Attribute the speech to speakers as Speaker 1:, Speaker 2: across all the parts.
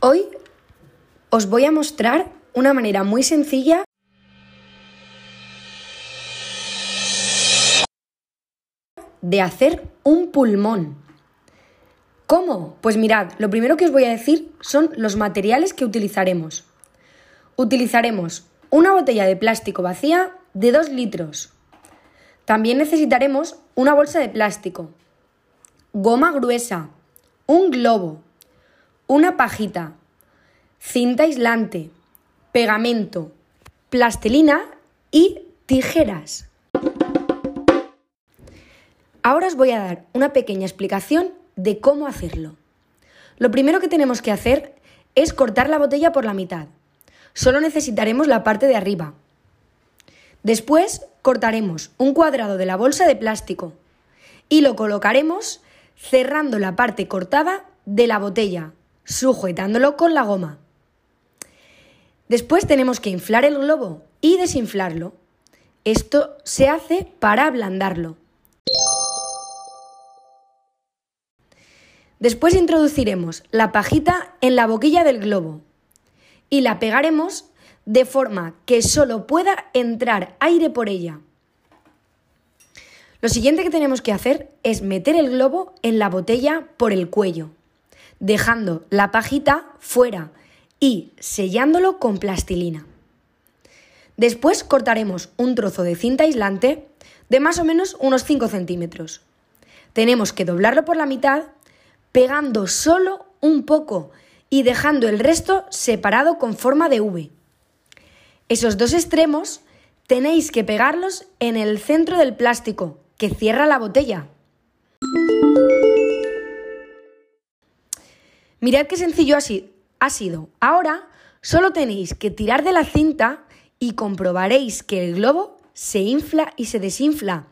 Speaker 1: Hoy os voy a mostrar una manera muy sencilla de hacer un pulmón. ¿Cómo? Pues mirad, lo primero que os voy a decir son los materiales que utilizaremos. Utilizaremos una botella de plástico vacía de 2 litros. También necesitaremos una bolsa de plástico, goma gruesa, un globo, una pajita, cinta aislante, pegamento, plastilina y tijeras. Ahora os voy a dar una pequeña explicación de cómo hacerlo. Lo primero que tenemos que hacer es cortar la botella por la mitad. Solo necesitaremos la parte de arriba. Después cortaremos un cuadrado de la bolsa de plástico y lo colocaremos cerrando la parte cortada de la botella, sujetándolo con la goma. Después tenemos que inflar el globo y desinflarlo. Esto se hace para ablandarlo. Después introduciremos la pajita en la boquilla del globo y la pegaremos de forma que solo pueda entrar aire por ella. Lo siguiente que tenemos que hacer es meter el globo en la botella por el cuello, dejando la pajita fuera y sellándolo con plastilina. Después cortaremos un trozo de cinta aislante de más o menos unos 5 centímetros. Tenemos que doblarlo por la mitad pegando solo un poco y dejando el resto separado con forma de V. Esos dos extremos tenéis que pegarlos en el centro del plástico que cierra la botella. Mirad qué sencillo ha sido. Ahora solo tenéis que tirar de la cinta y comprobaréis que el globo se infla y se desinfla,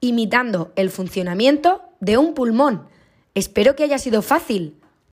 Speaker 1: imitando el funcionamiento de un pulmón Espero que haya sido fácil.